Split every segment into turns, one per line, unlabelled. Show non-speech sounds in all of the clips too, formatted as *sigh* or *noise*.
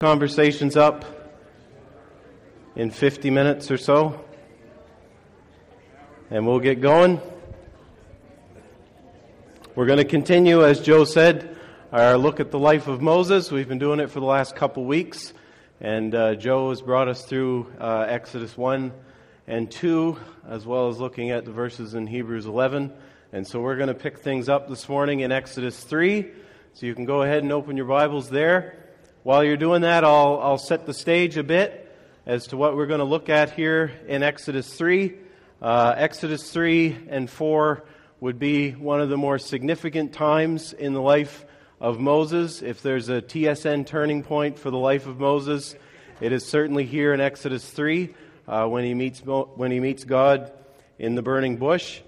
Conversations up in 50 minutes or so. And we'll get going. We're going to continue, as Joe said, our look at the life of Moses. We've been doing it for the last couple weeks. And uh, Joe has brought us through uh, Exodus 1 and 2, as well as looking at the verses in Hebrews 11. And so we're going to pick things up this morning in Exodus 3. So you can go ahead and open your Bibles there. While you're doing that, I'll, I'll set the stage a bit as to what we're going to look at here in Exodus 3. Uh, Exodus 3 and 4 would be one of the more significant times in the life of Moses. If there's a TSN turning point for the life of Moses, it is certainly here in Exodus 3 uh, when, he meets, when he meets God in the burning bush.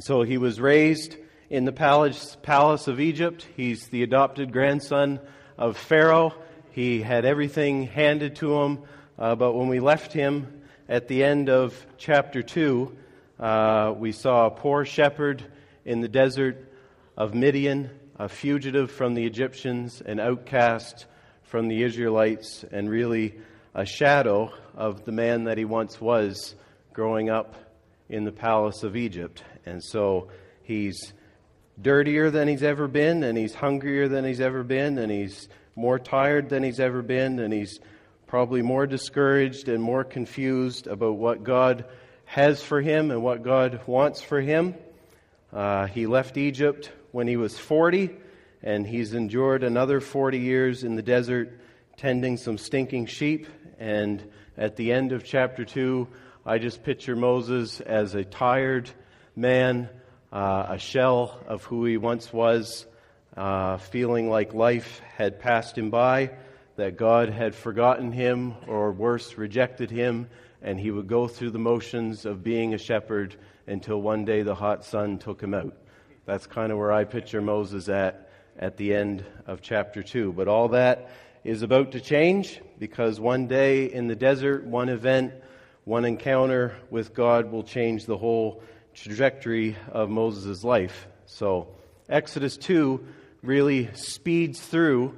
So he was raised in the palace, palace of Egypt. He's the adopted grandson of Pharaoh. He had everything handed to him, uh, but when we left him at the end of chapter 2, uh, we saw a poor shepherd in the desert of Midian, a fugitive from the Egyptians, an outcast from the Israelites, and really a shadow of the man that he once was growing up in the palace of Egypt. And so he's dirtier than he's ever been, and he's hungrier than he's ever been, and he's more tired than he's ever been, and he's probably more discouraged and more confused about what God has for him and what God wants for him. Uh, he left Egypt when he was 40, and he's endured another 40 years in the desert tending some stinking sheep. And at the end of chapter 2, I just picture Moses as a tired man uh, a shell of who he once was, uh, feeling like life had passed him by, that God had forgotten him, or worse, rejected him, and he would go through the motions of being a shepherd until one day the hot sun took him out. That's kind of where I picture Moses at at the end of chapter 2. But all that is about to change because one day in the desert, one event, one encounter with God will change the whole trajectory of Moses' life. So, Exodus 2 really speeds through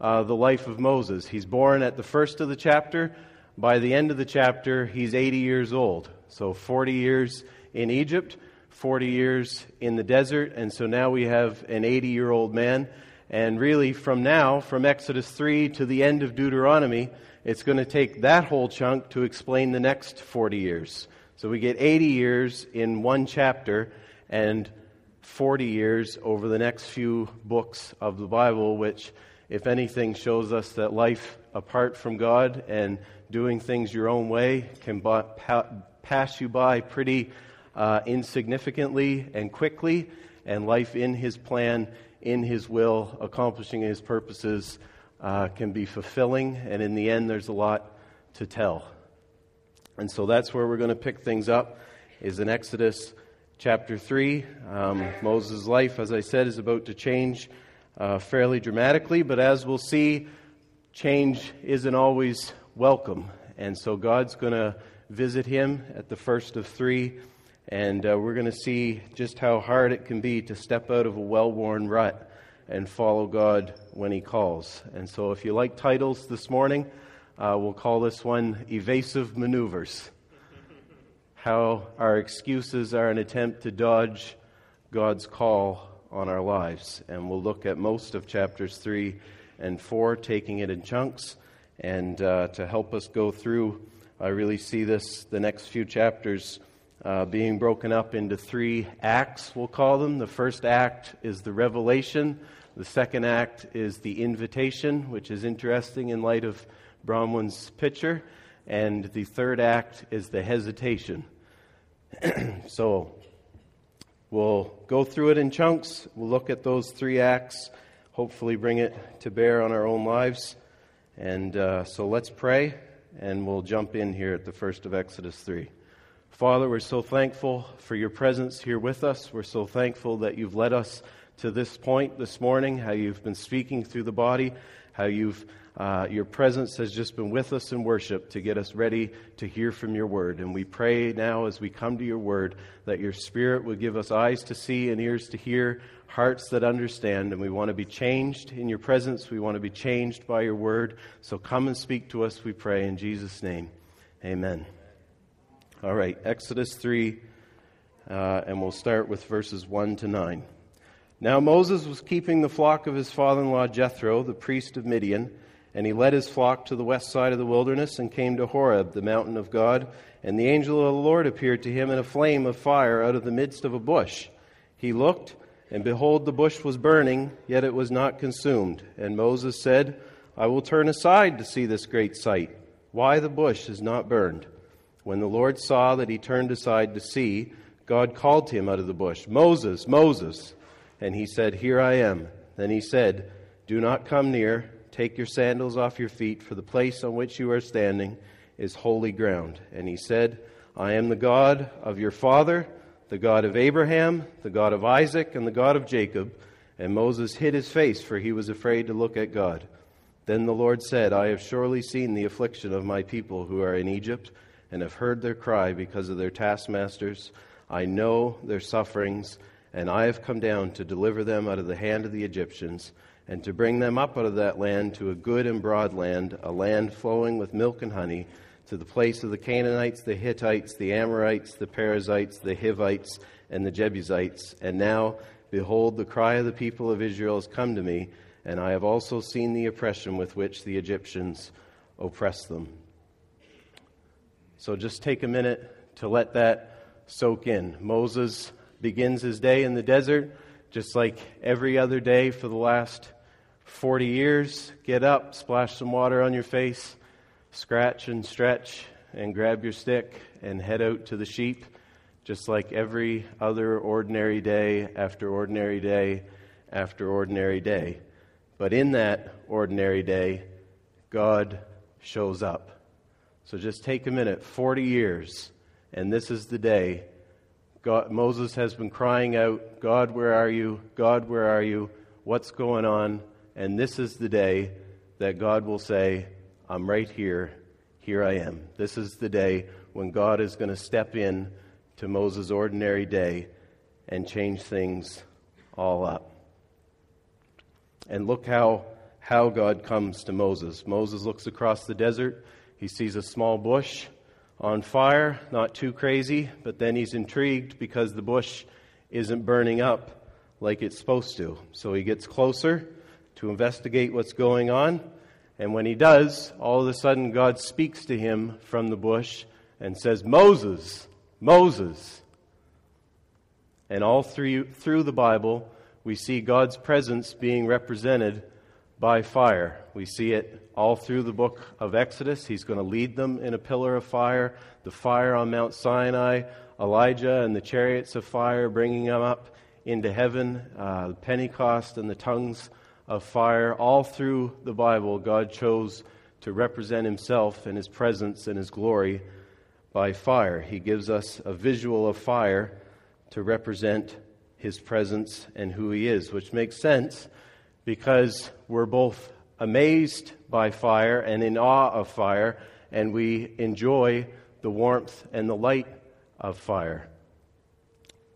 uh, the life of Moses. He's born at the first of the chapter. By the end of the chapter, he's 80 years old. So, 40 years in Egypt, 40 years in the desert, and so now we have an 80 year old man. And really, from now, from Exodus 3 to the end of Deuteronomy, it's going to take that whole chunk to explain the next 40 years. So we get 80 years in one chapter and 40 years over the next few books of the Bible, which, if anything, shows us that life apart from God and doing things your own way can pass you by pretty uh, insignificantly and quickly, and life in His plan, in His will, accomplishing His purposes uh, can be fulfilling, and in the end, there's a lot to tell. And so that's where we're going to pick things up, is in Exodus chapter 3. Um, Moses' life, as I said, is about to change uh, fairly dramatically, but as we'll see, change isn't always welcome. And so God's going to visit him at the first of three, and uh, we're going to see just how hard it can be to step out of a well worn rut and follow God when he calls. And so if you like titles this morning, uh, we'll call this one Evasive Maneuvers. How our excuses are an attempt to dodge God's call on our lives. And we'll look at most of chapters 3 and 4, taking it in chunks. And uh, to help us go through, I really see this, the next few chapters, uh, being broken up into three acts, we'll call them. The first act is the revelation, the second act is the invitation, which is interesting in light of Bronwyn's picture. And the third act is the hesitation. *clears throat* so we'll go through it in chunks. We'll look at those three acts, hopefully, bring it to bear on our own lives. And uh, so let's pray, and we'll jump in here at the first of Exodus 3. Father, we're so thankful for your presence here with us. We're so thankful that you've led us to this point this morning, how you've been speaking through the body, how you've uh, your presence has just been with us in worship to get us ready to hear from your word. And we pray now as we come to your word that your spirit will give us eyes to see and ears to hear, hearts that understand. And we want to be changed in your presence. We want to be changed by your word. So come and speak to us, we pray, in Jesus' name. Amen. All right, Exodus 3, uh, and we'll start with verses 1 to 9. Now Moses was keeping the flock of his father in law Jethro, the priest of Midian. And he led his flock to the west side of the wilderness and came to Horeb, the mountain of God. And the angel of the Lord appeared to him in a flame of fire out of the midst of a bush. He looked, and behold, the bush was burning, yet it was not consumed. And Moses said, I will turn aside to see this great sight, why the bush is not burned. When the Lord saw that he turned aside to see, God called to him out of the bush, Moses, Moses. And he said, Here I am. Then he said, Do not come near. Take your sandals off your feet, for the place on which you are standing is holy ground. And he said, I am the God of your father, the God of Abraham, the God of Isaac, and the God of Jacob. And Moses hid his face, for he was afraid to look at God. Then the Lord said, I have surely seen the affliction of my people who are in Egypt, and have heard their cry because of their taskmasters. I know their sufferings, and I have come down to deliver them out of the hand of the Egyptians and to bring them up out of that land to a good and broad land, a land flowing with milk and honey, to the place of the Canaanites, the Hittites, the Amorites, the Perizzites, the Hivites, and the Jebusites. And now, behold, the cry of the people of Israel has come to me, and I have also seen the oppression with which the Egyptians oppress them. So just take a minute to let that soak in. Moses begins his day in the desert, just like every other day for the last 40 years, get up, splash some water on your face, scratch and stretch, and grab your stick and head out to the sheep, just like every other ordinary day after ordinary day after ordinary day. But in that ordinary day, God shows up. So just take a minute 40 years, and this is the day. God, Moses has been crying out, God, where are you? God, where are you? What's going on? And this is the day that God will say, I'm right here. Here I am. This is the day when God is going to step in to Moses' ordinary day and change things all up. And look how, how God comes to Moses. Moses looks across the desert. He sees a small bush on fire, not too crazy, but then he's intrigued because the bush isn't burning up like it's supposed to. So he gets closer to investigate what's going on. And when he does, all of a sudden God speaks to him from the bush and says, Moses, Moses. And all through, through the Bible, we see God's presence being represented by fire. We see it all through the book of Exodus. He's going to lead them in a pillar of fire, the fire on Mount Sinai, Elijah and the chariots of fire bringing them up into heaven, uh, Pentecost and the tongues of fire. All through the Bible, God chose to represent himself and his presence and his glory by fire. He gives us a visual of fire to represent his presence and who he is, which makes sense because we're both amazed by fire and in awe of fire, and we enjoy the warmth and the light of fire.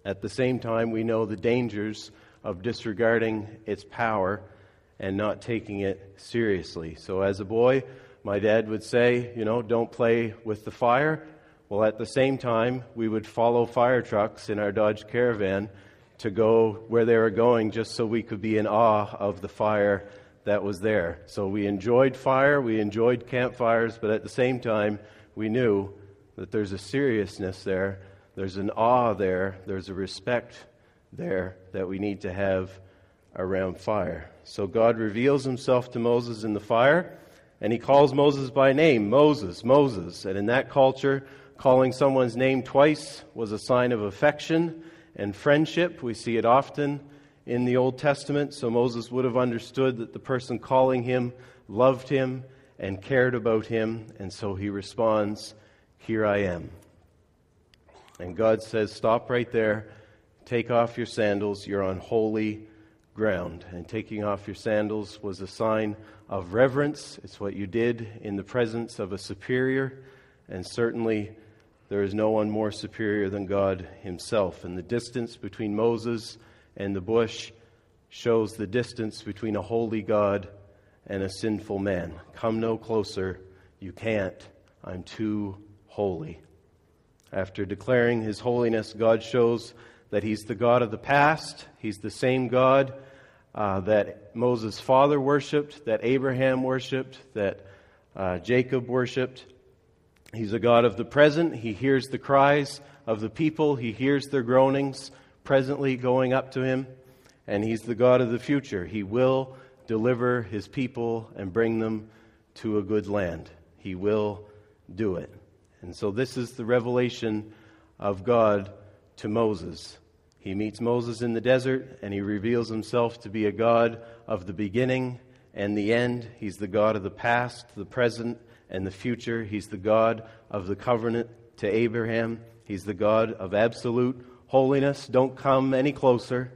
At the same time, we know the dangers of disregarding its power and not taking it seriously. So, as a boy, my dad would say, you know, don't play with the fire. Well, at the same time, we would follow fire trucks in our Dodge Caravan to go where they were going just so we could be in awe of the fire that was there. So we enjoyed fire, we enjoyed campfires, but at the same time, we knew that there's a seriousness there, there's an awe there, there's a respect there that we need to have around fire. So God reveals himself to Moses in the fire, and he calls Moses by name Moses, Moses. And in that culture, calling someone's name twice was a sign of affection and friendship. We see it often in the Old Testament. So Moses would have understood that the person calling him loved him and cared about him. And so he responds, Here I am. And God says, Stop right there. Take off your sandals. You're on holy ground. And taking off your sandals was a sign of reverence. It's what you did in the presence of a superior, and certainly there is no one more superior than God Himself. And the distance between Moses and the bush shows the distance between a holy God and a sinful man. Come no closer. You can't. I'm too holy. After declaring His holiness, God shows that He's the God of the past. He's the same God uh, that Moses' father worshiped, that Abraham worshiped, that uh, Jacob worshiped. He's a God of the present. He hears the cries of the people, He hears their groanings presently going up to Him. And He's the God of the future. He will deliver His people and bring them to a good land. He will do it. And so, this is the revelation of God to Moses. He meets Moses in the desert and he reveals himself to be a God of the beginning and the end. He's the God of the past, the present, and the future. He's the God of the covenant to Abraham. He's the God of absolute holiness. Don't come any closer.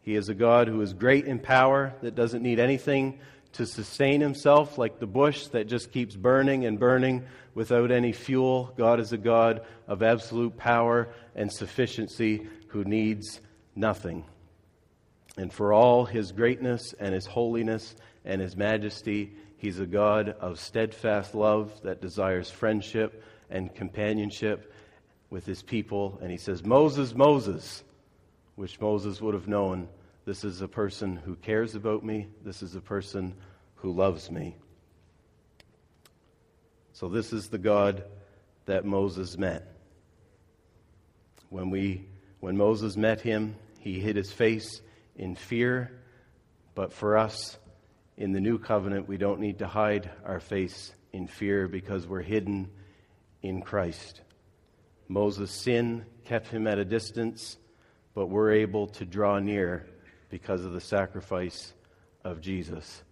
He is a God who is great in power, that doesn't need anything to sustain himself, like the bush that just keeps burning and burning without any fuel. God is a God of absolute power and sufficiency who needs nothing. And for all his greatness and his holiness and his majesty, he's a God of steadfast love that desires friendship and companionship with his people. And he says, Moses, Moses, which Moses would have known, this is a person who cares about me, this is a person who loves me. So, this is the God that Moses met. When we when Moses met him, he hid his face in fear. But for us, in the new covenant, we don't need to hide our face in fear because we're hidden in Christ. Moses' sin kept him at a distance, but we're able to draw near because of the sacrifice of Jesus.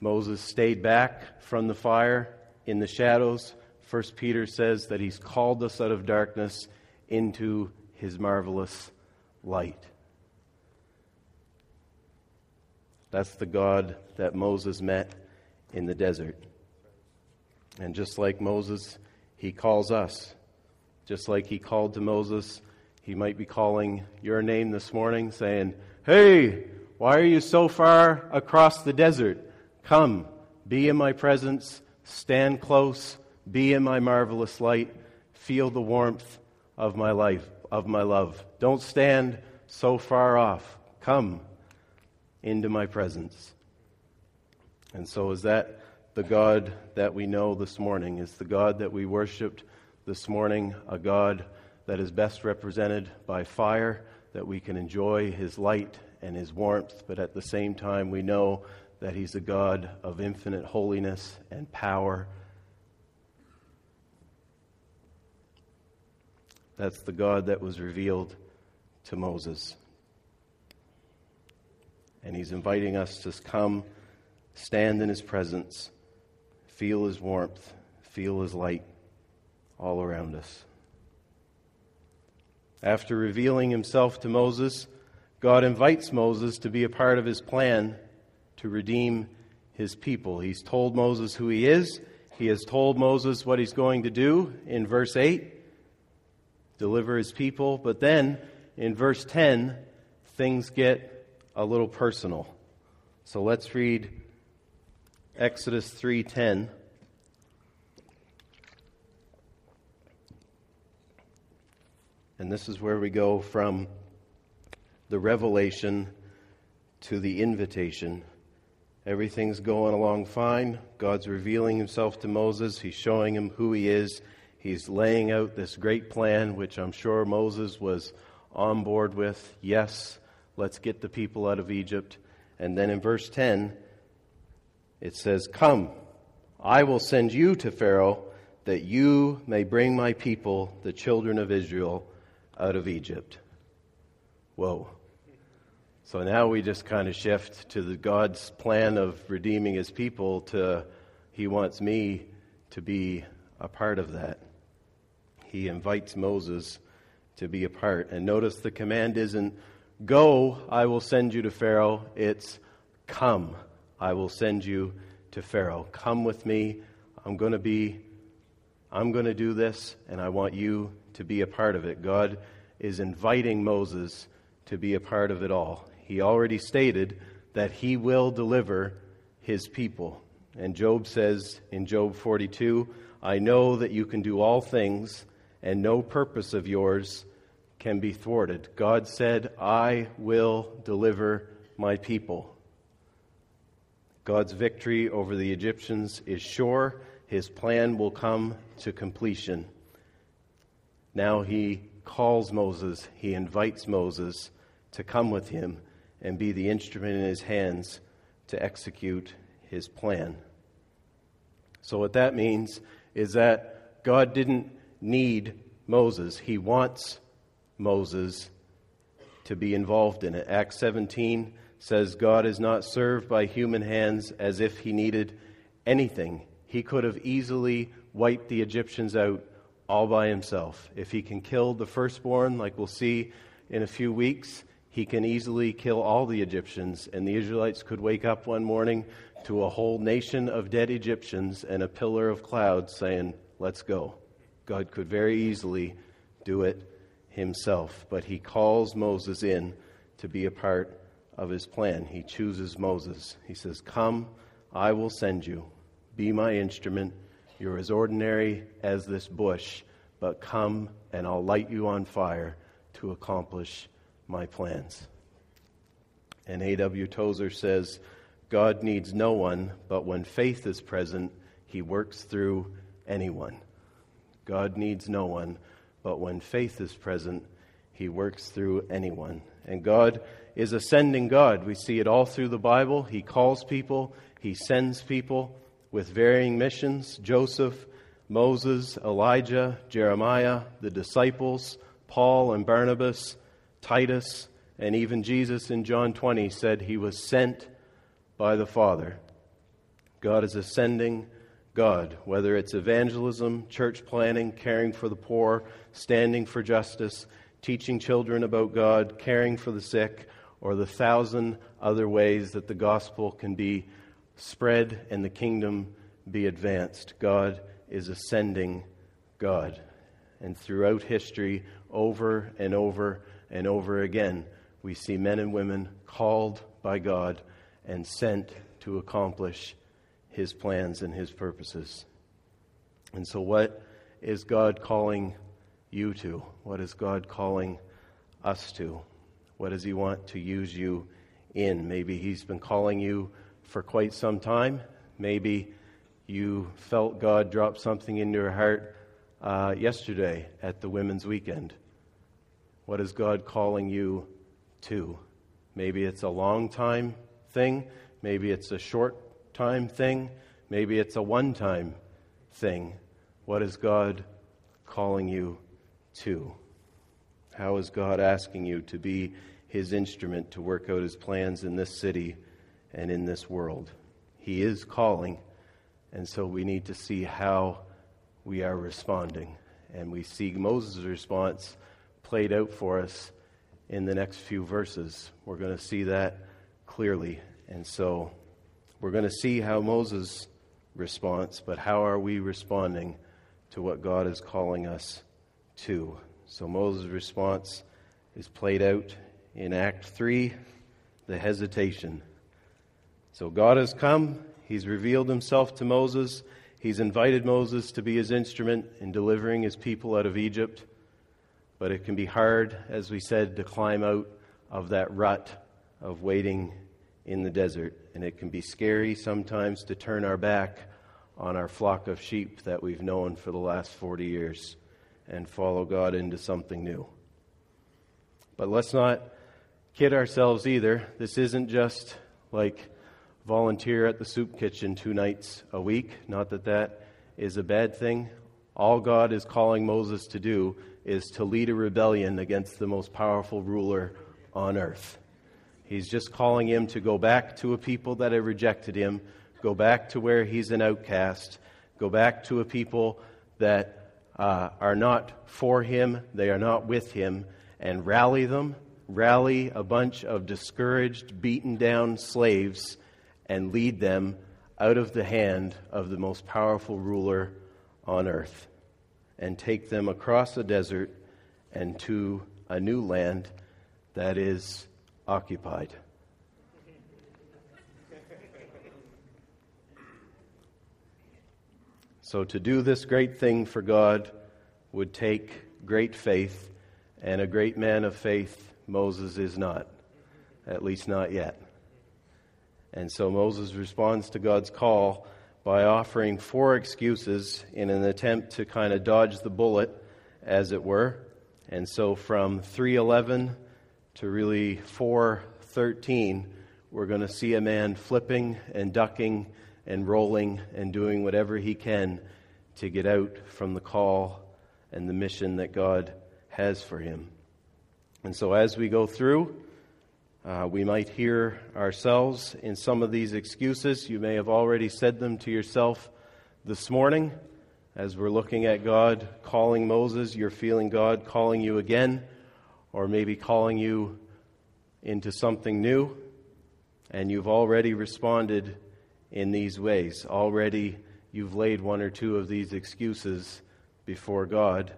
Moses stayed back from the fire in the shadows. First Peter says that he's called us out of darkness into his marvelous light. That's the God that Moses met in the desert. And just like Moses, he calls us. Just like he called to Moses, he might be calling your name this morning, saying, Hey, why are you so far across the desert? Come, be in my presence, stand close, be in my marvelous light, feel the warmth of my life of my love. Don't stand so far off. Come into my presence. And so, is that the God that we know this morning? Is the God that we worshiped this morning a God that is best represented by fire, that we can enjoy his light and his warmth, but at the same time, we know that he's a God of infinite holiness and power That's the God that was revealed to Moses. And he's inviting us to come, stand in his presence, feel his warmth, feel his light all around us. After revealing himself to Moses, God invites Moses to be a part of his plan to redeem his people. He's told Moses who he is. He has told Moses what he's going to do in verse 8 deliver his people. But then in verse 10, things get a little personal. So let's read Exodus 3:10. And this is where we go from the revelation to the invitation. Everything's going along fine. God's revealing himself to Moses. He's showing him who he is. He's laying out this great plan, which I'm sure Moses was on board with. Yes, let's get the people out of Egypt. And then in verse 10, it says, Come, I will send you to Pharaoh that you may bring my people, the children of Israel, out of Egypt. Whoa. So now we just kind of shift to the God's plan of redeeming his people to he wants me to be a part of that he invites Moses to be a part. And notice the command isn't, Go, I will send you to Pharaoh. It's, Come, I will send you to Pharaoh, Come with me. I'm going to be, I'm going to do this, and I want you to be a part of it. God is inviting Moses to be a part of it all. He already stated that he will deliver his people. And Job says in Job 42, I know that you can do all things, and no purpose of yours can be thwarted. God said, I will deliver my people. God's victory over the Egyptians is sure. His plan will come to completion. Now he calls Moses, he invites Moses to come with him and be the instrument in his hands to execute his plan. So, what that means is that God didn't need Moses, he wants Moses to be involved in it. Acts 17 says, God is not served by human hands as if he needed anything. He could have easily wiped the Egyptians out all by himself. If he can kill the firstborn, like we'll see in a few weeks, he can easily kill all the Egyptians, and the Israelites could wake up one morning to a whole nation of dead Egyptians and a pillar of cloud saying, Let's go. God could very easily do it himself, but he calls Moses in to be a part of his plan. He chooses Moses. He says, Come, I will send you. Be my instrument. You're as ordinary as this bush, but come and I'll light you on fire to accomplish my plans. And A.W. Tozer says, God needs no one, but when faith is present, he works through anyone. God needs no one, but when faith is present, he works through anyone. And God is a sending God. We see it all through the Bible. He calls people, He sends people with varying missions Joseph, Moses, Elijah, Jeremiah, the disciples, Paul and Barnabas, Titus, and even Jesus in John 20 said he was sent by the Father. God is ascending God, whether it's evangelism, church planning, caring for the poor, standing for justice, teaching children about God, caring for the sick, or the thousand other ways that the gospel can be spread and the kingdom be advanced. God is ascending God. And throughout history, over and over and over again, we see men and women called by God and sent to accomplish his plans and his purposes. And so, what is God calling you to? What is God calling us to? What does He want to use you in? Maybe He's been calling you for quite some time. Maybe you felt God drop something in your heart uh, yesterday at the Women's Weekend. What is God calling you to? Maybe it's a long time thing. Maybe it's a short time thing. Maybe it's a one time thing. What is God calling you to? How is God asking you to be his instrument to work out his plans in this city and in this world? He is calling, and so we need to see how we are responding. And we see Moses' response played out for us in the next few verses. We're going to see that clearly. And so we're going to see how Moses responds, but how are we responding to what God is calling us to? So Moses' response is played out in Act 3, the hesitation. So God has come, He's revealed Himself to Moses, He's invited Moses to be His instrument in delivering His people out of Egypt. But it can be hard, as we said, to climb out of that rut of waiting in the desert. And it can be scary sometimes to turn our back on our flock of sheep that we've known for the last 40 years and follow God into something new. But let's not kid ourselves either. This isn't just like volunteer at the soup kitchen two nights a week. Not that that is a bad thing. All God is calling Moses to do is to lead a rebellion against the most powerful ruler on earth. He's just calling him to go back to a people that have rejected him, go back to where he's an outcast, go back to a people that uh, are not for him, they are not with him, and rally them, rally a bunch of discouraged, beaten down slaves, and lead them out of the hand of the most powerful ruler on earth and take them across the desert and to a new land that is occupied. So, to do this great thing for God would take great faith, and a great man of faith Moses is not, at least not yet. And so Moses responds to God's call by offering four excuses in an attempt to kind of dodge the bullet, as it were. And so from 311 to really 413, we're going to see a man flipping and ducking and rolling and doing whatever he can to get out from the call and the mission that God has for him. And so as we go through, uh, we might hear ourselves in some of these excuses. You may have already said them to yourself this morning as we're looking at God calling Moses. You're feeling God calling you again, or maybe calling you into something new. And you've already responded in these ways. Already you've laid one or two of these excuses before God.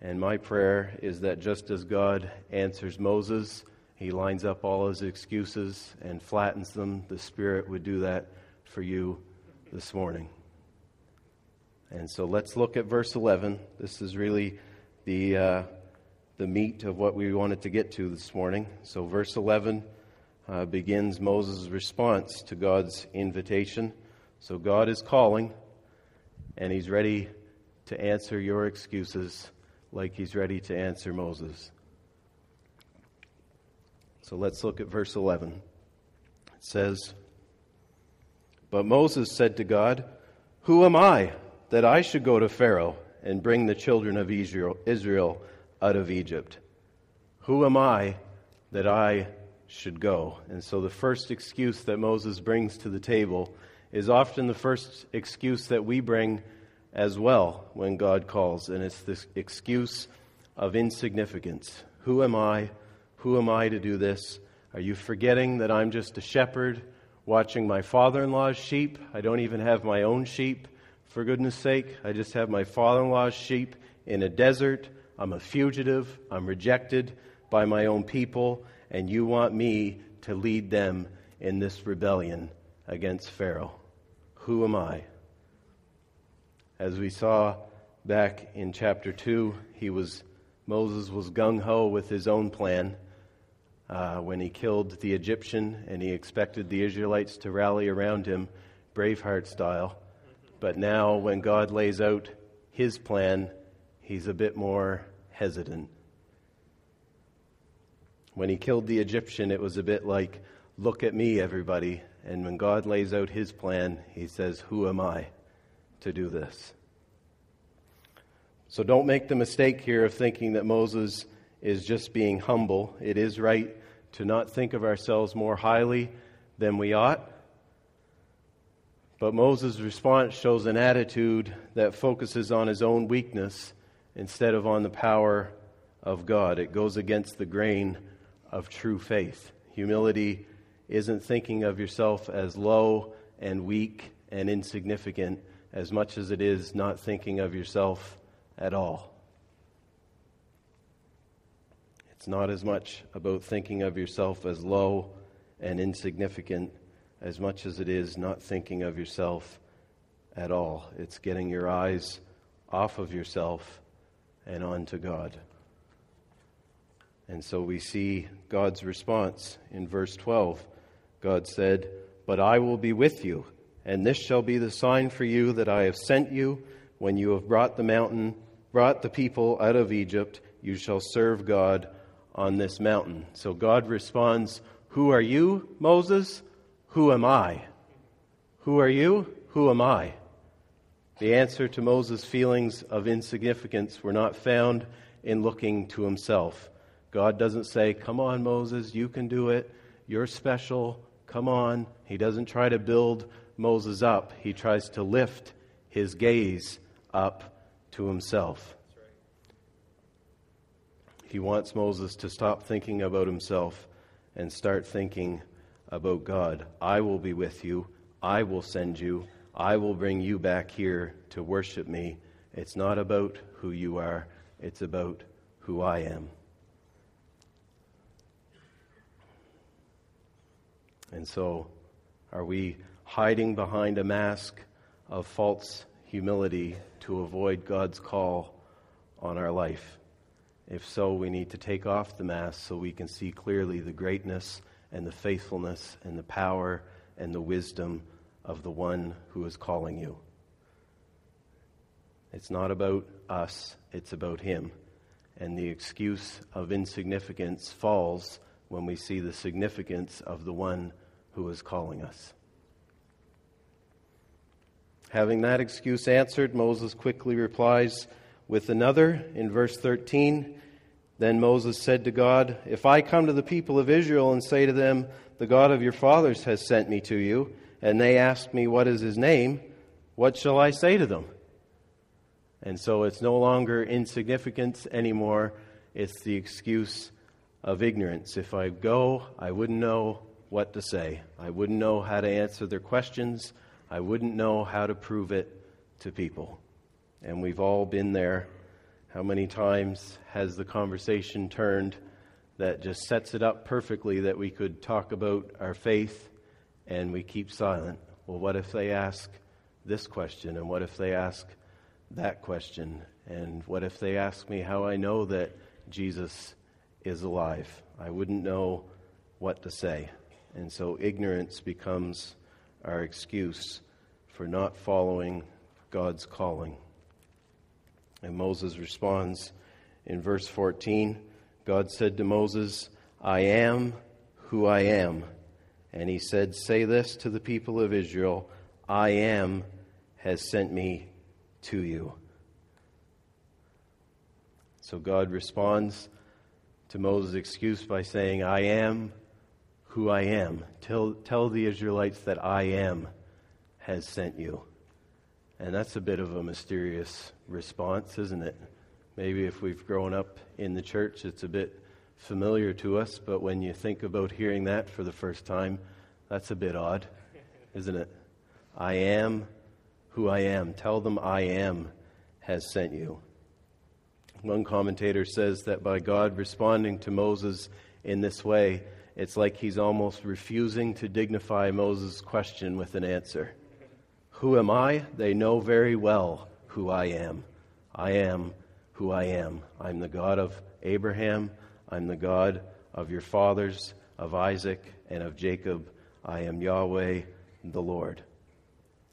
And my prayer is that just as God answers Moses, he lines up all his excuses and flattens them. The Spirit would do that for you this morning. And so let's look at verse 11. This is really the, uh, the meat of what we wanted to get to this morning. So, verse 11 uh, begins Moses' response to God's invitation. So, God is calling, and he's ready to answer your excuses like he's ready to answer Moses. So let's look at verse 11. It says, But Moses said to God, Who am I that I should go to Pharaoh and bring the children of Israel out of Egypt? Who am I that I should go? And so the first excuse that Moses brings to the table is often the first excuse that we bring as well when God calls, and it's this excuse of insignificance. Who am I? Who am I to do this? Are you forgetting that I'm just a shepherd watching my father in law's sheep? I don't even have my own sheep, for goodness sake. I just have my father in law's sheep in a desert. I'm a fugitive. I'm rejected by my own people, and you want me to lead them in this rebellion against Pharaoh. Who am I? As we saw back in chapter 2, he was Moses was gung ho with his own plan uh, when he killed the Egyptian and he expected the Israelites to rally around him, Braveheart style. But now, when God lays out his plan, he's a bit more hesitant. When he killed the Egyptian, it was a bit like, Look at me, everybody. And when God lays out his plan, he says, Who am I to do this? So don't make the mistake here of thinking that Moses is just being humble. It is right to not think of ourselves more highly than we ought. But Moses' response shows an attitude that focuses on his own weakness instead of on the power of God. It goes against the grain of true faith. Humility isn't thinking of yourself as low and weak and insignificant as much as it is not thinking of yourself at all. It's not as much about thinking of yourself as low and insignificant as much as it is not thinking of yourself at all. It's getting your eyes off of yourself and onto God. And so we see God's response in verse 12. God said, But I will be with you, and this shall be the sign for you that I have sent you when you have brought the mountain, brought the people out of Egypt, you shall serve God on this mountain. So God responds, Who are you, Moses? Who am I? Who are you? Who am I? The answer to Moses' feelings of insignificance were not found in looking to himself. God doesn't say, Come on, Moses, you can do it. You're special. Come on. He doesn't try to build Moses up, he tries to lift his gaze up to himself. He wants Moses to stop thinking about himself and start thinking about God. I will be with you. I will send you. I will bring you back here to worship me. It's not about who you are, it's about who I am. And so, are we hiding behind a mask of false humility to avoid God's call on our life? If so, we need to take off the mask so we can see clearly the greatness and the faithfulness and the power and the wisdom of the one who is calling you. It's not about us, it's about Him. And the excuse of insignificance falls when we see the significance of the one who is calling us. Having that excuse answered, Moses quickly replies with another in verse 13. Then Moses said to God, If I come to the people of Israel and say to them, The God of your fathers has sent me to you, and they ask me, What is his name? What shall I say to them? And so it's no longer insignificance anymore. It's the excuse of ignorance. If I go, I wouldn't know what to say. I wouldn't know how to answer their questions. I wouldn't know how to prove it to people. And we've all been there. How many times has the conversation turned that just sets it up perfectly that we could talk about our faith and we keep silent? Well, what if they ask this question? And what if they ask that question? And what if they ask me how I know that Jesus is alive? I wouldn't know what to say. And so ignorance becomes our excuse for not following God's calling. And Moses responds in verse 14 God said to Moses, I am who I am. And he said, Say this to the people of Israel I am has sent me to you. So God responds to Moses' excuse by saying, I am who I am. Tell, tell the Israelites that I am has sent you. And that's a bit of a mysterious response, isn't it? Maybe if we've grown up in the church, it's a bit familiar to us, but when you think about hearing that for the first time, that's a bit odd, isn't it? I am who I am. Tell them I am has sent you. One commentator says that by God responding to Moses in this way, it's like he's almost refusing to dignify Moses' question with an answer. Who am I? They know very well who I am. I am who I am. I'm the God of Abraham. I'm the God of your fathers, of Isaac, and of Jacob. I am Yahweh, the Lord.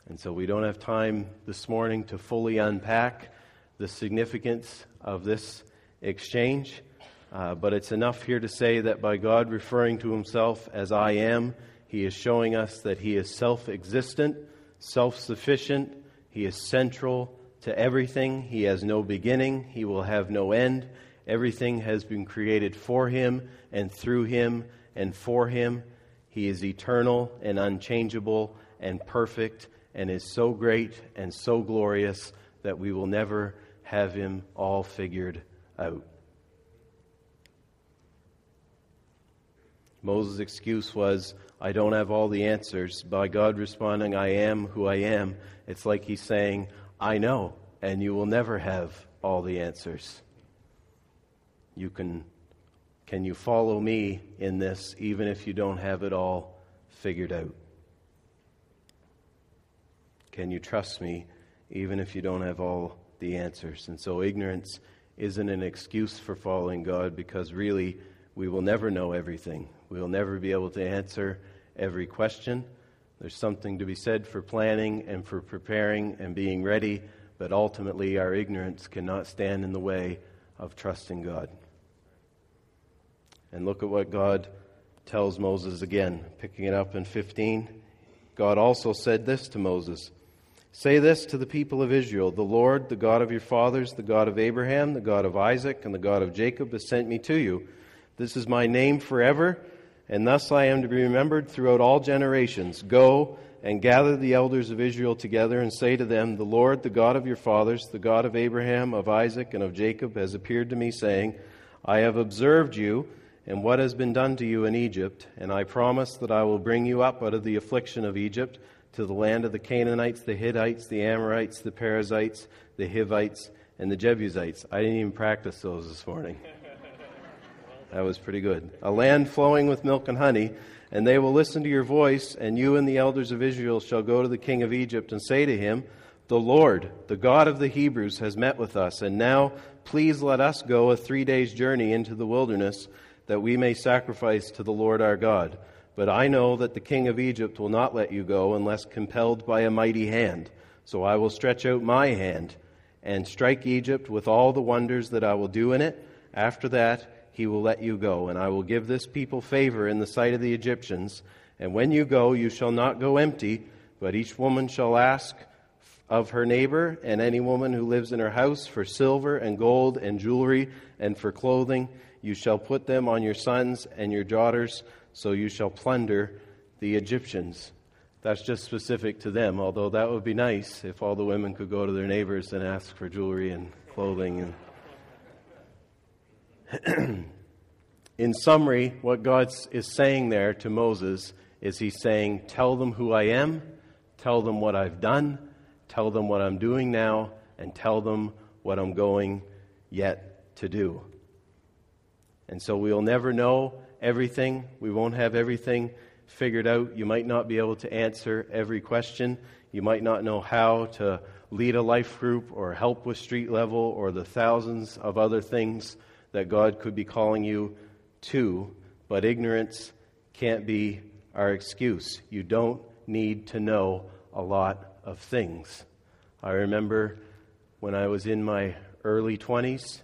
And so we don't have time this morning to fully unpack the significance of this exchange. Uh, but it's enough here to say that by God referring to himself as I am, he is showing us that he is self existent, self sufficient, he is central to everything. He has no beginning, he will have no end. Everything has been created for him and through him and for him. He is eternal and unchangeable and perfect and is so great and so glorious that we will never have him all figured out. Moses' excuse was, I don't have all the answers. By God responding, I am who I am, it's like he's saying, I know, and you will never have all the answers. You can, can you follow me in this, even if you don't have it all figured out? Can you trust me, even if you don't have all the answers? And so, ignorance isn't an excuse for following God because really, we will never know everything. We will never be able to answer every question. There's something to be said for planning and for preparing and being ready, but ultimately our ignorance cannot stand in the way of trusting God. And look at what God tells Moses again, picking it up in 15. God also said this to Moses Say this to the people of Israel The Lord, the God of your fathers, the God of Abraham, the God of Isaac, and the God of Jacob, has sent me to you. This is my name forever, and thus I am to be remembered throughout all generations. Go and gather the elders of Israel together and say to them, The Lord, the God of your fathers, the God of Abraham, of Isaac, and of Jacob, has appeared to me, saying, I have observed you and what has been done to you in Egypt, and I promise that I will bring you up out of the affliction of Egypt to the land of the Canaanites, the Hittites, the Amorites, the Perizzites, the Hivites, and the Jebusites. I didn't even practice those this morning. That was pretty good. A land flowing with milk and honey, and they will listen to your voice, and you and the elders of Israel shall go to the king of Egypt and say to him, The Lord, the God of the Hebrews, has met with us, and now please let us go a three days' journey into the wilderness, that we may sacrifice to the Lord our God. But I know that the king of Egypt will not let you go unless compelled by a mighty hand. So I will stretch out my hand and strike Egypt with all the wonders that I will do in it. After that, he will let you go, and I will give this people favor in the sight of the Egyptians. And when you go, you shall not go empty, but each woman shall ask of her neighbor and any woman who lives in her house for silver and gold and jewelry and for clothing. You shall put them on your sons and your daughters, so you shall plunder the Egyptians. That's just specific to them, although that would be nice if all the women could go to their neighbors and ask for jewelry and clothing and *clears throat* in summary, what God is saying there to Moses is He's saying, Tell them who I am, tell them what I've done, tell them what I'm doing now, and tell them what I'm going yet to do. And so we'll never know everything. We won't have everything figured out. You might not be able to answer every question. You might not know how to lead a life group or help with street level or the thousands of other things that God could be calling you to, but ignorance can't be our excuse. You don't need to know a lot of things. I remember when I was in my early 20s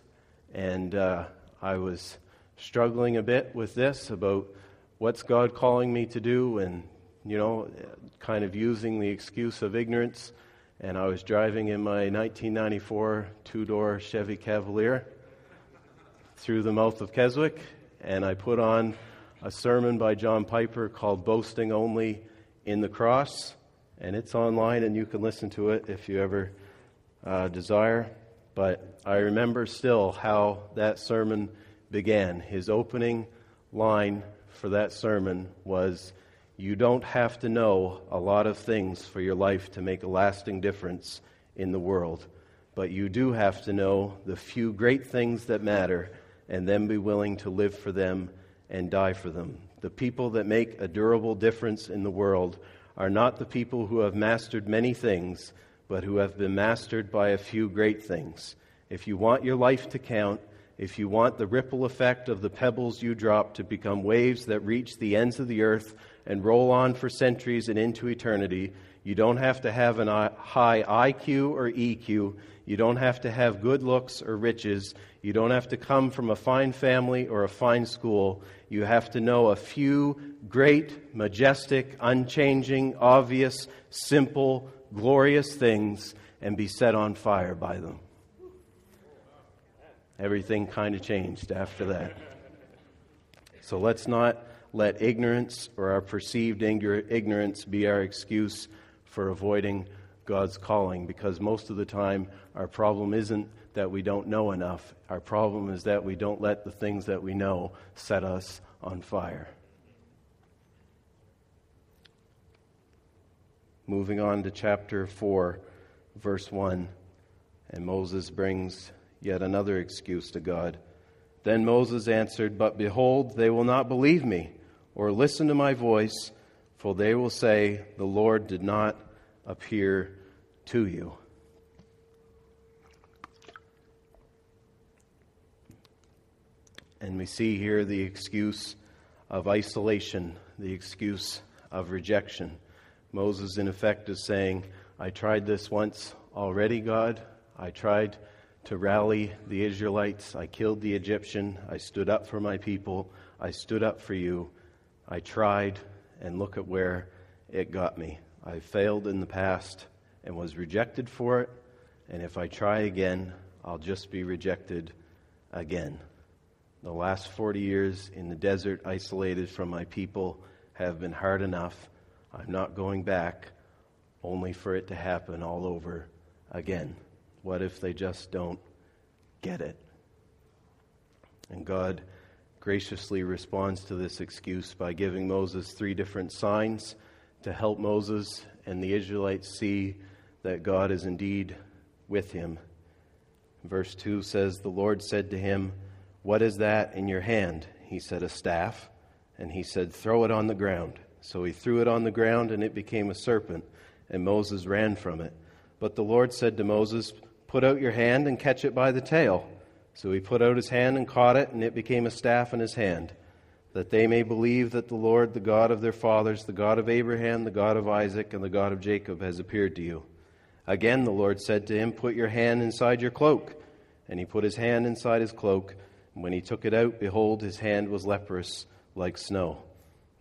and uh, I was struggling a bit with this about what's God calling me to do and, you know, kind of using the excuse of ignorance. And I was driving in my 1994 two door Chevy Cavalier through the mouth of Keswick, and I put on a sermon by John Piper called Boasting Only in the Cross, and it's online and you can listen to it if you ever uh, desire. But I remember still how that sermon began. His opening line for that sermon was You don't have to know a lot of things for your life to make a lasting difference in the world, but you do have to know the few great things that matter and then be willing to live for them and die for them. The people that make a durable difference in the world are not the people who have mastered many things, but who have been mastered by a few great things. If you want your life to count, if you want the ripple effect of the pebbles you drop to become waves that reach the ends of the earth and roll on for centuries and into eternity, you don't have to have a high IQ or EQ. You don't have to have good looks or riches. You don't have to come from a fine family or a fine school. You have to know a few great, majestic, unchanging, obvious, simple, glorious things and be set on fire by them. Everything kind of changed after that. So let's not let ignorance or our perceived ignorance be our excuse for avoiding God's calling because most of the time our problem isn't that we don't know enough. Our problem is that we don't let the things that we know set us on fire. Moving on to chapter 4, verse 1. And Moses brings yet another excuse to God. Then Moses answered, But behold, they will not believe me or listen to my voice, for they will say, The Lord did not appear to you. And we see here the excuse of isolation, the excuse of rejection. Moses, in effect, is saying, I tried this once already, God. I tried to rally the Israelites. I killed the Egyptian. I stood up for my people. I stood up for you. I tried, and look at where it got me. I failed in the past and was rejected for it. And if I try again, I'll just be rejected again. The last 40 years in the desert, isolated from my people, have been hard enough. I'm not going back only for it to happen all over again. What if they just don't get it? And God graciously responds to this excuse by giving Moses three different signs to help Moses and the Israelites see that God is indeed with him. Verse 2 says, The Lord said to him, What is that in your hand? He said, A staff. And he said, Throw it on the ground. So he threw it on the ground, and it became a serpent, and Moses ran from it. But the Lord said to Moses, Put out your hand and catch it by the tail. So he put out his hand and caught it, and it became a staff in his hand, that they may believe that the Lord, the God of their fathers, the God of Abraham, the God of Isaac, and the God of Jacob, has appeared to you. Again the Lord said to him, Put your hand inside your cloak. And he put his hand inside his cloak. And when he took it out, behold, his hand was leprous like snow.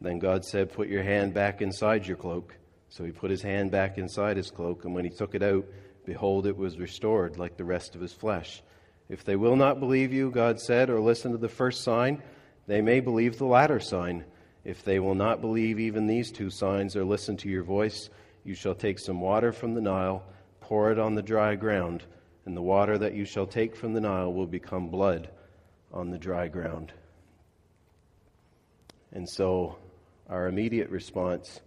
Then God said, Put your hand back inside your cloak. So he put his hand back inside his cloak, and when he took it out, behold, it was restored like the rest of his flesh. If they will not believe you, God said, or listen to the first sign, they may believe the latter sign. If they will not believe even these two signs or listen to your voice, you shall take some water from the Nile, pour it on the dry ground, and the water that you shall take from the Nile will become blood on the dry ground. And so our immediate response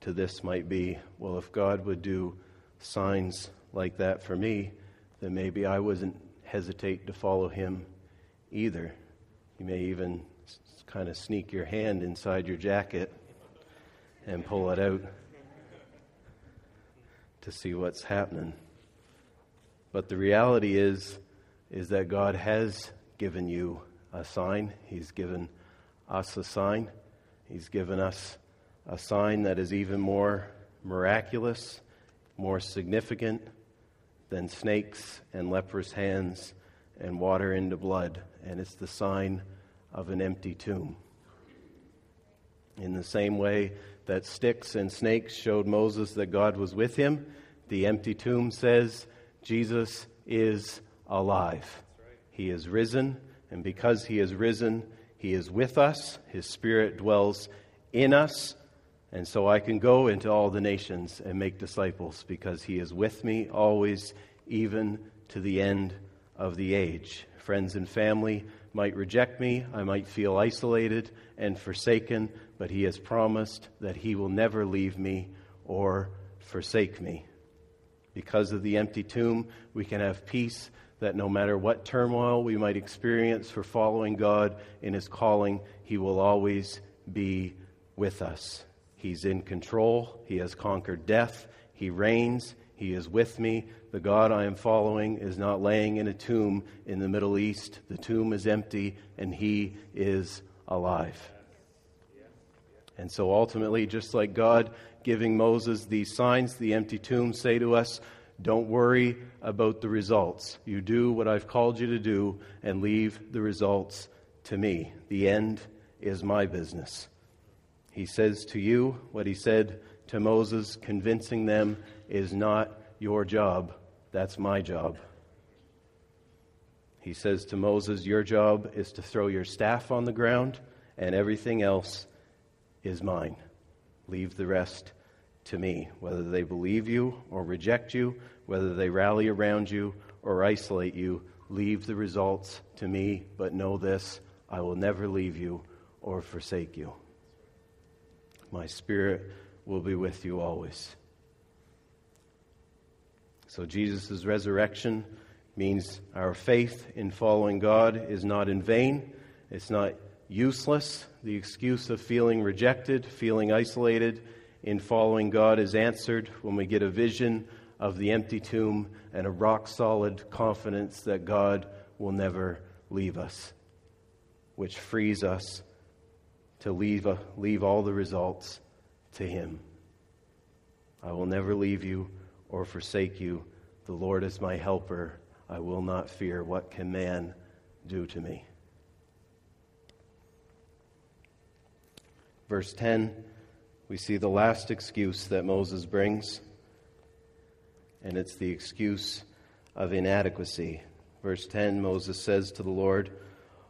to this might be well, if God would do signs like that for me, then maybe I wouldn't hesitate to follow him either. You may even kind of sneak your hand inside your jacket and pull it out to see what's happening. But the reality is is that God has given you a sign. He's given us a sign. He's given us a sign that is even more miraculous, more significant than snakes and leprous hands and water into blood. And it's the sign of an empty tomb. In the same way that sticks and snakes showed Moses that God was with him, the empty tomb says Jesus is alive. He is risen, and because he is risen, he is with us, His Spirit dwells in us, and so I can go into all the nations and make disciples because He is with me always, even to the end of the age. Friends and family might reject me, I might feel isolated and forsaken, but He has promised that He will never leave me or forsake me. Because of the empty tomb, we can have peace that no matter what turmoil we might experience for following God in His calling, He will always be with us. He's in control, He has conquered death, He reigns, He is with me. The God I am following is not laying in a tomb in the Middle East. The tomb is empty, and He is alive. And so ultimately, just like God giving Moses these signs, the empty tomb say to us, don't worry about the results. You do what I've called you to do and leave the results to me. The end is my business. He says to you what he said to Moses, convincing them is not your job, that's my job. He says to Moses, Your job is to throw your staff on the ground, and everything else is mine. Leave the rest to me, whether they believe you or reject you, whether they rally around you or isolate you, leave the results to me, but know this I will never leave you or forsake you. My spirit will be with you always. So, Jesus' resurrection means our faith in following God is not in vain, it's not useless. The excuse of feeling rejected, feeling isolated, in following God is answered when we get a vision of the empty tomb and a rock solid confidence that God will never leave us, which frees us to leave, uh, leave all the results to Him. I will never leave you or forsake you. The Lord is my helper. I will not fear. What can man do to me? Verse 10 we see the last excuse that Moses brings, and it's the excuse of inadequacy. Verse 10 Moses says to the Lord,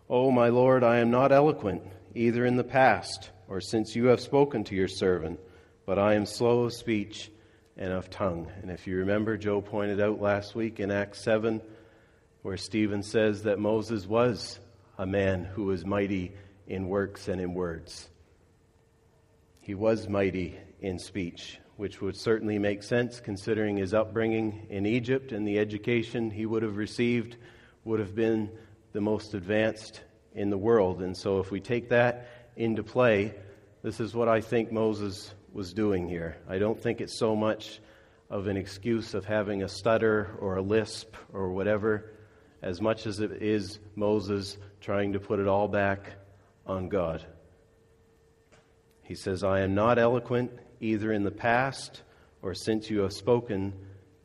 O my Lord, I am not eloquent, either in the past or since you have spoken to your servant, but I am slow of speech and of tongue. And if you remember, Joe pointed out last week in Acts 7, where Stephen says that Moses was a man who was mighty in works and in words. He was mighty in speech. which would certainly make sense considering his upbringing in Egypt and the education he would have received would have been the most advanced in the world. And so, if we take that into play, this is what I think Moses was doing here. I don't think it's so much of an excuse of having a stutter or a lisp or whatever, as much as it is Moses trying to put it all back on God. He says, I am not eloquent either in the past or since you have spoken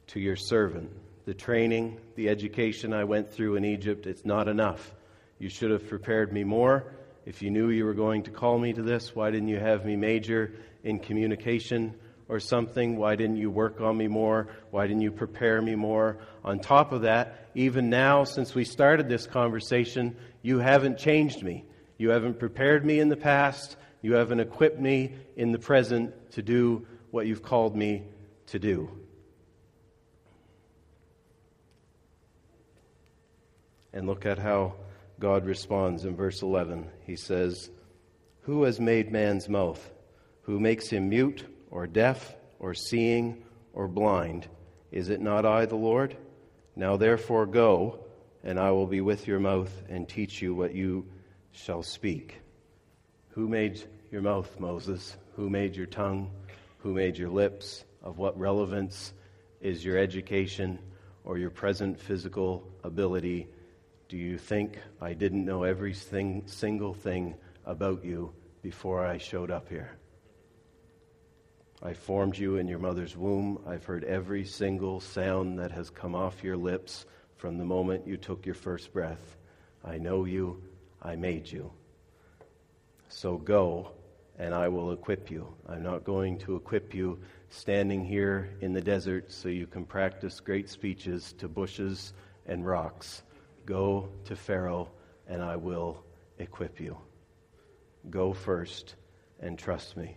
to your servant. The training, the education I went through in Egypt, it's not enough. You should have prepared me more. If you knew you were going to call me to this, why didn't you have me major in communication or something? Why didn't you work on me more? Why didn't you prepare me more? On top of that, even now, since we started this conversation, you haven't changed me. You haven't prepared me in the past. You haven't equipped me in the present to do what you've called me to do. And look at how God responds in verse 11. He says, Who has made man's mouth? Who makes him mute or deaf or seeing or blind? Is it not I, the Lord? Now therefore go, and I will be with your mouth and teach you what you shall speak. Who made your mouth, Moses? Who made your tongue? Who made your lips? Of what relevance is your education or your present physical ability? Do you think I didn't know every thing, single thing about you before I showed up here? I formed you in your mother's womb. I've heard every single sound that has come off your lips from the moment you took your first breath. I know you. I made you. So go, and I will equip you. I'm not going to equip you standing here in the desert so you can practice great speeches to bushes and rocks. Go to Pharaoh, and I will equip you. Go first and trust me.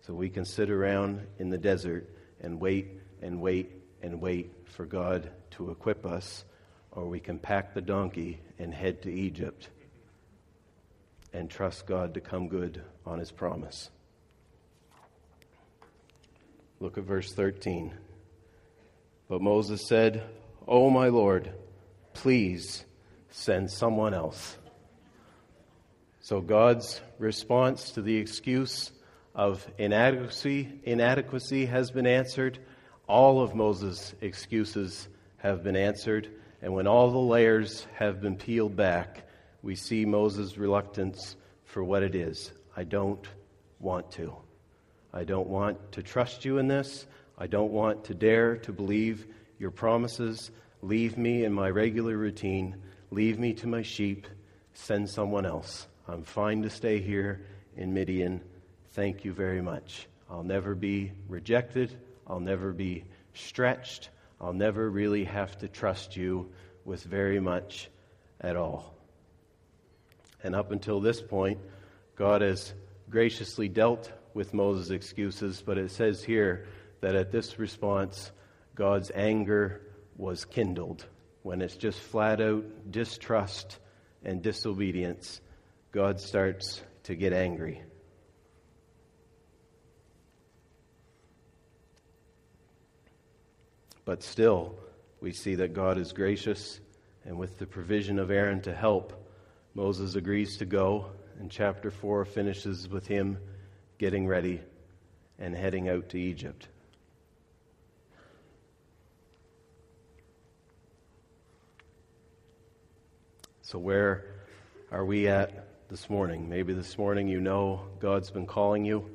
So we can sit around in the desert and wait and wait and wait for God to equip us, or we can pack the donkey and head to Egypt and trust God to come good on his promise. Look at verse 13. But Moses said, Oh, my Lord, please send someone else. So God's response to the excuse of inadequacy, inadequacy has been answered. All of Moses' excuses have been answered. And when all the layers have been peeled back, we see Moses' reluctance for what it is. I don't want to. I don't want to trust you in this. I don't want to dare to believe your promises. Leave me in my regular routine. Leave me to my sheep. Send someone else. I'm fine to stay here in Midian. Thank you very much. I'll never be rejected. I'll never be stretched. I'll never really have to trust you with very much at all. And up until this point, God has graciously dealt with Moses' excuses, but it says here that at this response, God's anger was kindled. When it's just flat out distrust and disobedience, God starts to get angry. But still, we see that God is gracious, and with the provision of Aaron to help, Moses agrees to go, and chapter 4 finishes with him getting ready and heading out to Egypt. So, where are we at this morning? Maybe this morning you know God's been calling you.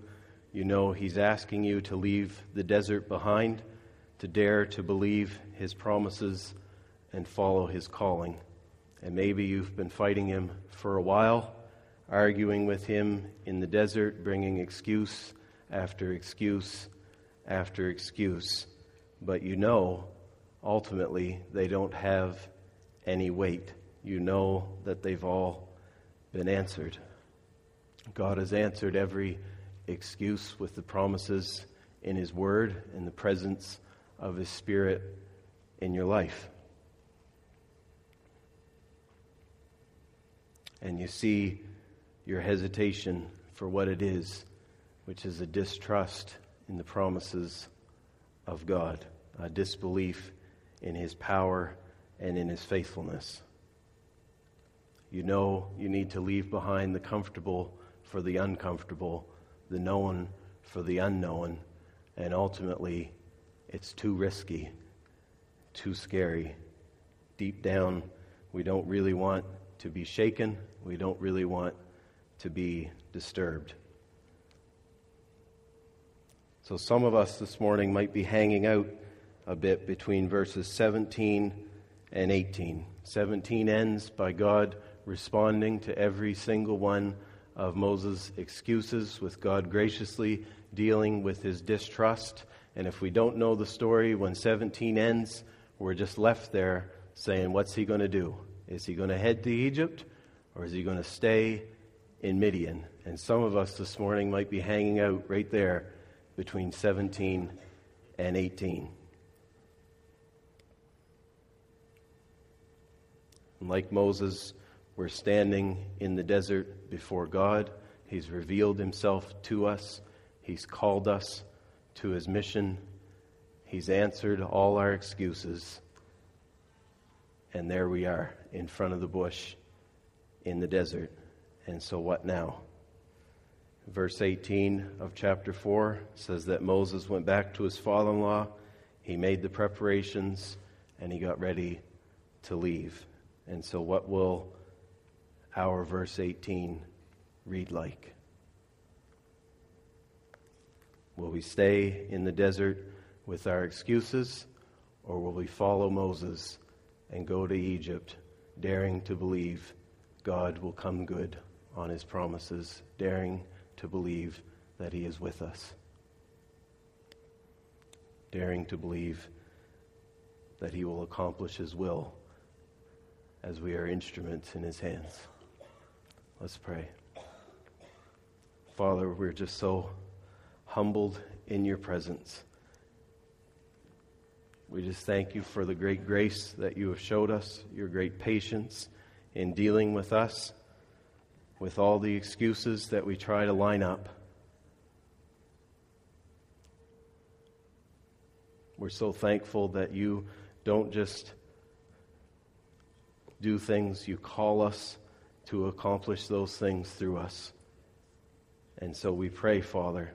You know He's asking you to leave the desert behind, to dare to believe His promises and follow His calling. And maybe you've been fighting him for a while, arguing with him in the desert, bringing excuse after excuse after excuse. But you know, ultimately, they don't have any weight. You know that they've all been answered. God has answered every excuse with the promises in His Word in the presence of His Spirit in your life. And you see your hesitation for what it is, which is a distrust in the promises of God, a disbelief in His power and in His faithfulness. You know you need to leave behind the comfortable for the uncomfortable, the known for the unknown, and ultimately, it's too risky, too scary. Deep down, we don't really want to be shaken, we don't really want to be disturbed. So, some of us this morning might be hanging out a bit between verses 17 and 18. 17 ends by God responding to every single one of Moses' excuses, with God graciously dealing with his distrust. And if we don't know the story, when 17 ends, we're just left there saying, What's he going to do? Is he going to head to Egypt or is he going to stay in Midian? And some of us this morning might be hanging out right there between 17 and 18. And like Moses, we're standing in the desert before God. He's revealed himself to us. He's called us to his mission. He's answered all our excuses. And there we are in front of the bush in the desert. And so, what now? Verse 18 of chapter 4 says that Moses went back to his father in law. He made the preparations and he got ready to leave. And so, what will our verse 18 read like? Will we stay in the desert with our excuses, or will we follow Moses and go to Egypt, daring to believe God will come good on his promises, daring to believe that he is with us, daring to believe that he will accomplish his will as we are instruments in his hands? Let's pray. Father, we're just so humbled in your presence. We just thank you for the great grace that you have showed us, your great patience in dealing with us, with all the excuses that we try to line up. We're so thankful that you don't just do things, you call us to accomplish those things through us. And so we pray, Father,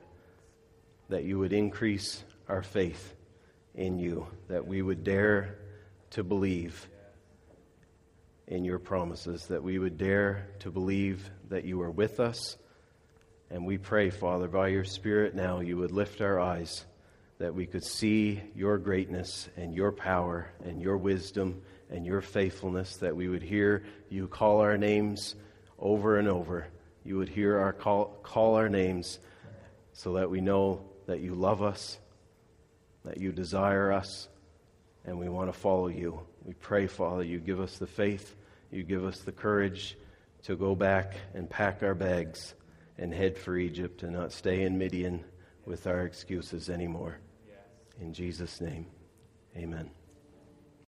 that you would increase our faith in you, that we would dare to believe in your promises, that we would dare to believe that you are with us. And we pray, Father, by your Spirit now, you would lift our eyes, that we could see your greatness and your power and your wisdom and your faithfulness, that we would hear you call our names over and over. You would hear our call, call our names so that we know that you love us, that you desire us, and we want to follow you. We pray, Father, you give us the faith, you give us the courage to go back and pack our bags and head for Egypt and not stay in Midian with our excuses anymore. In Jesus' name, amen.